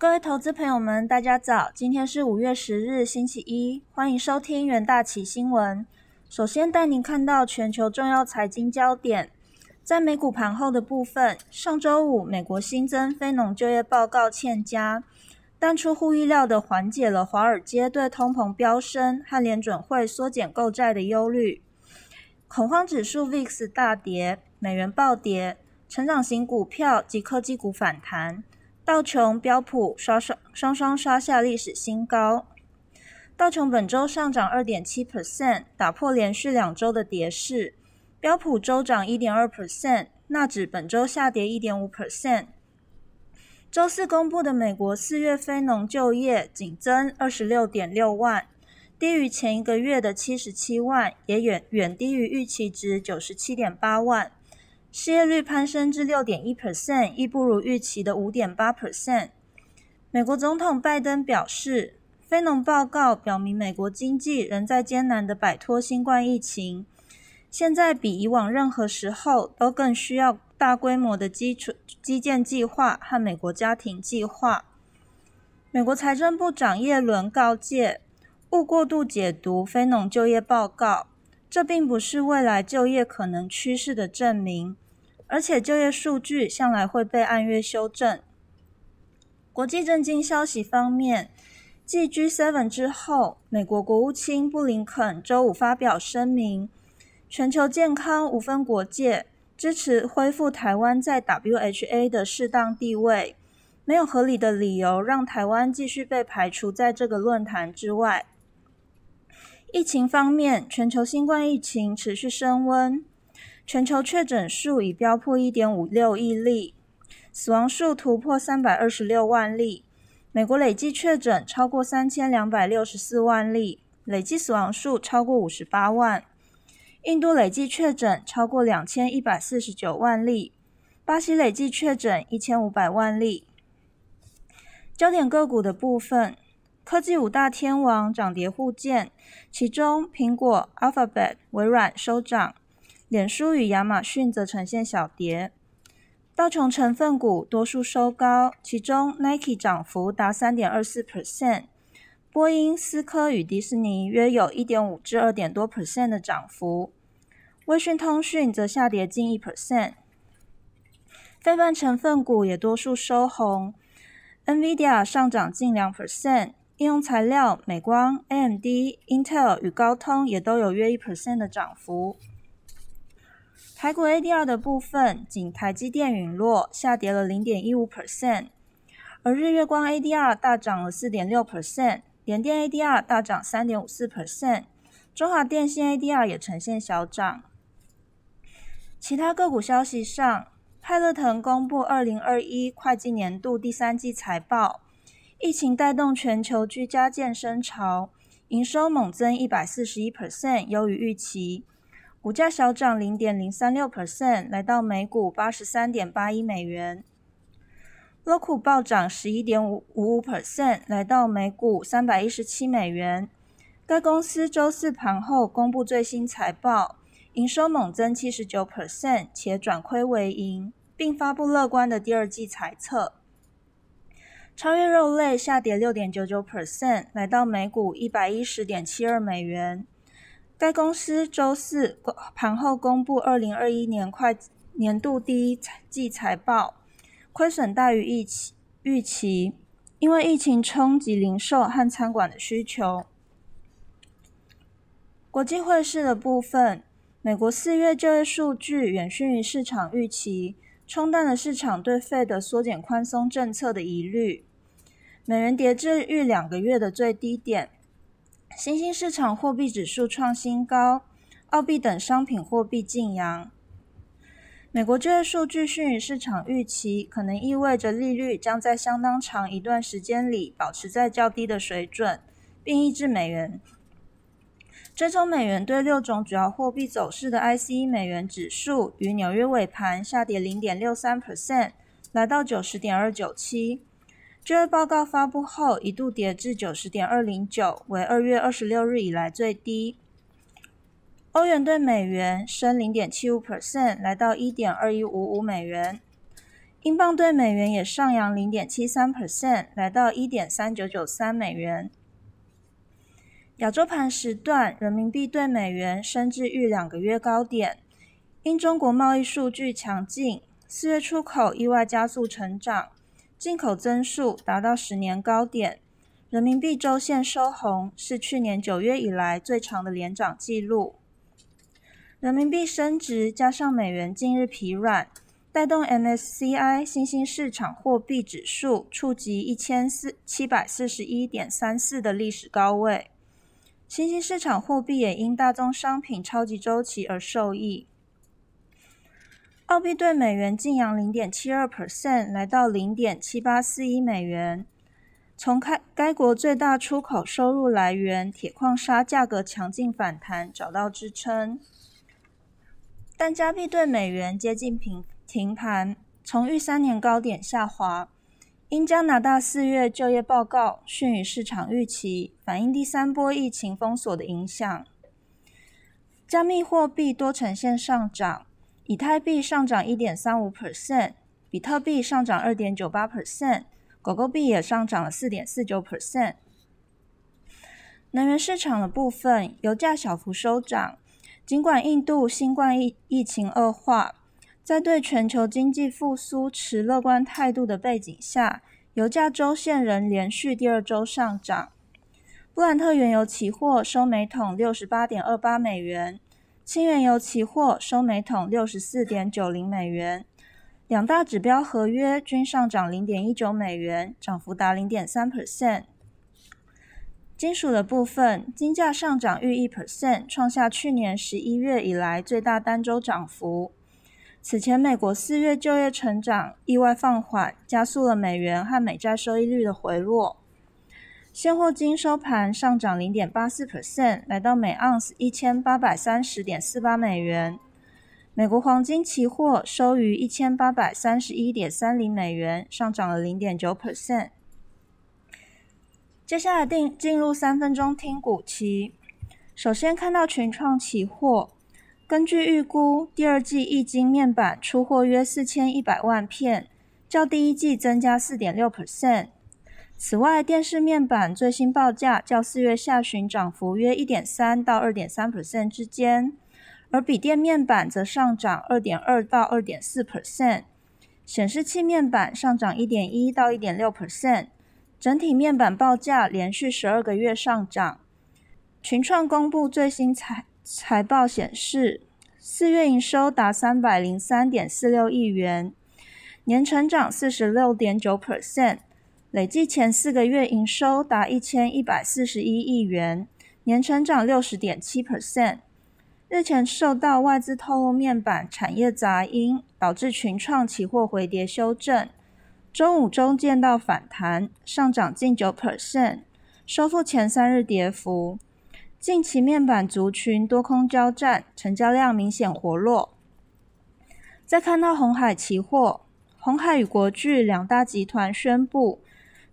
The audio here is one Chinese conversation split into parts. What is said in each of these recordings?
各位投资朋友们，大家早！今天是五月十日，星期一，欢迎收听元大旗新闻。首先带您看到全球重要财经焦点。在美股盘后的部分，上周五美国新增非农就业报告欠佳，但出乎意料的缓解了华尔街对通膨飙升和联准会缩减购债的忧虑。恐慌指数 VIX 大跌，美元暴跌，成长型股票及科技股反弹。道琼、标普刷刷双双刷下历史新高。道琼本周上涨二点七 percent，打破连续两周的跌势。标普周涨一点二 percent，纳指本周下跌一点五 percent。周四公布的美国四月非农就业仅增二十六点六万，低于前一个月的七十七万，也远远低于预期值九十七点八万。失业率攀升至六点一 percent，亦不如预期的五点八 percent。美国总统拜登表示，非农报告表明美国经济仍在艰难的摆脱新冠疫情，现在比以往任何时候都更需要大规模的基础基建计划和美国家庭计划。美国财政部长耶伦告诫，勿过度解读非农就业报告。这并不是未来就业可能趋势的证明，而且就业数据向来会被按月修正。国际政经消息方面，继 G7 之后，美国国务卿布林肯周五发表声明，全球健康无分国界，支持恢复台湾在 WHA 的适当地位，没有合理的理由让台湾继续被排除在这个论坛之外。疫情方面，全球新冠疫情持续升温，全球确诊数已飙破一点五六亿例，死亡数突破三百二十六万例。美国累计确诊超过三千两百六十四万例，累计死亡数超过五十八万。印度累计确诊超过两千一百四十九万例，巴西累计确诊一千五百万例。焦点个股的部分。科技五大天王涨跌互见，其中苹果、Alphabet、微软收涨，脸书与亚马逊则呈现小跌。道琼成分股多数收高，其中 Nike 涨幅达三点二四 percent，波音、思科与迪士尼约有一点五至二点多 percent 的涨幅，微讯通讯则下跌近一 percent。非半成分股也多数收红，NVIDIA 上涨近两 percent。应用材料、美光、AMD、Intel 与高通也都有约一 percent 的涨幅。台股 ADR 的部分，仅台积电陨落，下跌了零点一五 percent，而日月光 ADR 大涨了四点六 percent，联电 ADR 大涨三点五四 percent，中华电信 ADR 也呈现小涨。其他个股消息上，派乐腾公布二零二一会计年度第三季财报。疫情带动全球居家健身潮，营收猛增一百四十一 percent，优于预期。股价小涨零点零三六 percent，来到每股八十三点八一美元。乐酷暴涨十一点五五五 percent，来到每股三百一十七美元。该公司周四盘后公布最新财报，营收猛增七十九 percent，且转亏为盈，并发布乐观的第二季财测。超越肉类下跌六点九九 percent，来到每股一百一十点七二美元。该公司周四盘后公布二零二一年快年度第一季财报，亏损大于预期，预期因为疫情冲击零售和餐馆的需求。国际汇市的部分，美国四月就业数据远逊于市场预期，冲淡了市场对费的缩减宽松政策的疑虑。美元跌至逾两个月的最低点，新兴市场货币指数创新高，澳币等商品货币净扬。美国就业数据逊于市场预期，可能意味着利率将在相当长一段时间里保持在较低的水准，并抑制美元。追踪美元对六种主要货币走势的 ICE 美元指数，于纽约尾盘下跌零点六三 percent，来到九十点二九七。就业报告发布后，一度跌至九十点二零九，为二月二十六日以来最低。欧元对美元升零点七五 percent，来到一点二一五五美元。英镑对美元也上扬零点七三 percent，来到一点三九九三美元。亚洲盘时段，人民币对美元升至逾两个月高点。因中国贸易数据强劲，四月出口意外加速成长，进口增速达到十年高点，人民币周线收红，是去年九月以来最长的连涨纪录。人民币升值加上美元近日疲软，带动 MSCI 新兴市场货币指数触及一千四七百四十一点三四的历史高位。新兴市场货币也因大宗商品超级周期而受益。澳币对美元净扬零点七二 percent，来到零点七八四一美元。从开该国最大出口收入来源铁矿砂价格强劲反弹，找到支撑。但加币对美元接近平停盘，从逾三年高点下滑。因加拿大四月就业报告逊于市场预期，反映第三波疫情封锁的影响。加密货币多呈现上涨，以太币上涨一点三五 percent，比特币上涨二点九八 percent，狗狗币也上涨了四点四九 percent。能源市场的部分，油价小幅收涨，尽管印度新冠疫疫情恶化。在对全球经济复苏持乐观态度的背景下，油价周线仍连续第二周上涨。布兰特原油期货收每桶六十八点二八美元，轻原油期货收每桶六十四点九零美元。两大指标合约均上涨零点一九美元，涨幅达零点三 percent。金属的部分，金价上涨逾一 percent，创下去年十一月以来最大单周涨幅。此前，美国四月就业成长意外放缓，加速了美元和美债收益率的回落。现货金收盘上涨零点八四 percent，来到每盎司一千八百三十点四八美元。美国黄金期货收于一千八百三十一点三零美元，上涨了零点九 percent。接下来进进入三分钟听股期，首先看到群创期货。根据预估，第二季液晶面板出货约四千一百万片，较第一季增加四点六 percent。此外，电视面板最新报价较四月下旬涨幅约一点三到二点三 percent 之间，而笔电面板则上涨二点二到二点四 percent，显示器面板上涨一点一到一点六 percent。整体面板报价连续十二个月上涨。群创公布最新财。财报显示，四月营收达三百零三点四六亿元，年成长四十六点九 percent，累计前四个月营收达一千一百四十一亿元，年成长六十点七 percent。日前受到外资透露面板产业杂音，导致群创期货回跌修正，周五中见到反弹，上涨近九 percent，收复前三日跌幅。近期面板族群多空交战，成交量明显活络。再看到红海期货，红海与国巨两大集团宣布，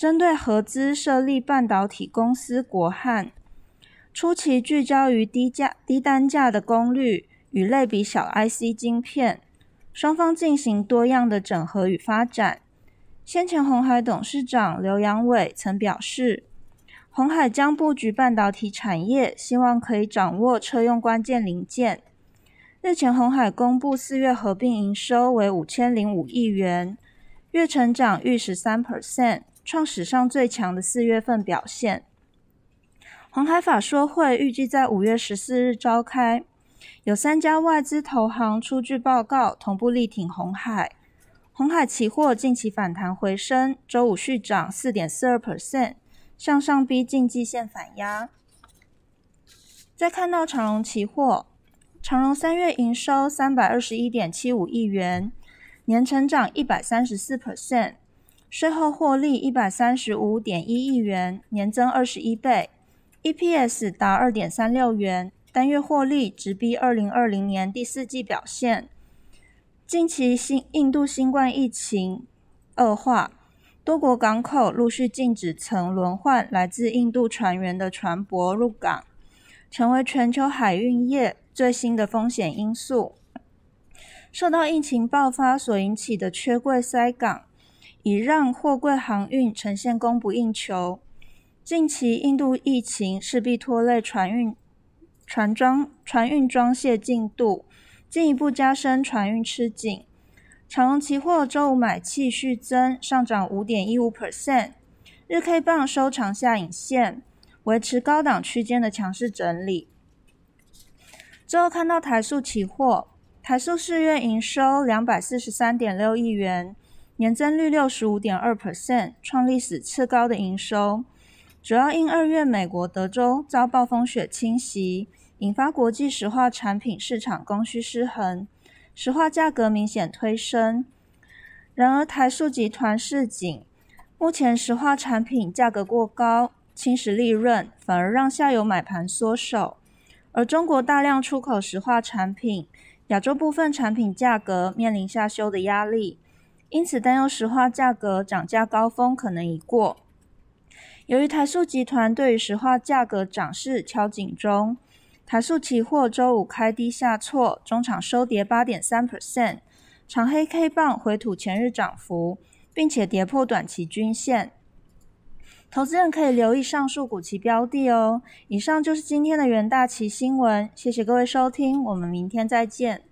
针对合资设立半导体公司国汉，初期聚焦于低价、低单价的功率与类比小 IC 晶片，双方进行多样的整合与发展。先前红海董事长刘扬伟曾表示。红海将布局半导体产业，希望可以掌握车用关键零件。日前，红海公布四月合并营收为五千零五亿元，月成长逾十三 percent，创史上最强的四月份表现。红海法说会预计在五月十四日召开，有三家外资投行出具报告，同步力挺红海。红海期货近期反弹回升，周五续涨四点四二 percent。向上逼近季线反压。再看到长荣期货，长荣三月营收三百二十一点七五亿元，年成长一百三十四 percent，税后获利一百三十五点一亿元，年增二十一倍，EPS 达二点三六元，单月获利直逼二零二零年第四季表现。近期新印度新冠疫情恶化。多国港口陆续禁止曾轮换来自印度船员的船舶入港，成为全球海运业最新的风险因素。受到疫情爆发所引起的缺柜塞港，已让货柜航运呈现供不应求。近期印度疫情势必拖累船运、船装、船运装卸进度，进一步加深船运吃紧。长荣期货周五买气续增，上涨五点一五 percent，日 K 棒收长下影线，维持高档区间的强势整理。之后看到台塑期货，台塑四月营收两百四十三点六亿元，年增率六十五点二 percent，创历史次高的营收。主要因二月美国德州遭暴风雪侵袭，引发国际石化产品市场供需失衡，石化价格明显推升。然而台塑集团示警，目前石化产品价格过高，侵蚀利润，反而让下游买盘缩手。而中国大量出口石化产品，亚洲部分产品价格面临下修的压力，因此担忧石化价格涨价高峰可能已过。由于台塑集团对于石化价格涨势敲警钟，台塑期货周五开低下挫，中场收跌八点三 percent，长黑 K 棒回吐前日涨幅，并且跌破短期均线。投资人可以留意上述股期标的哦。以上就是今天的元大旗新闻，谢谢各位收听，我们明天再见。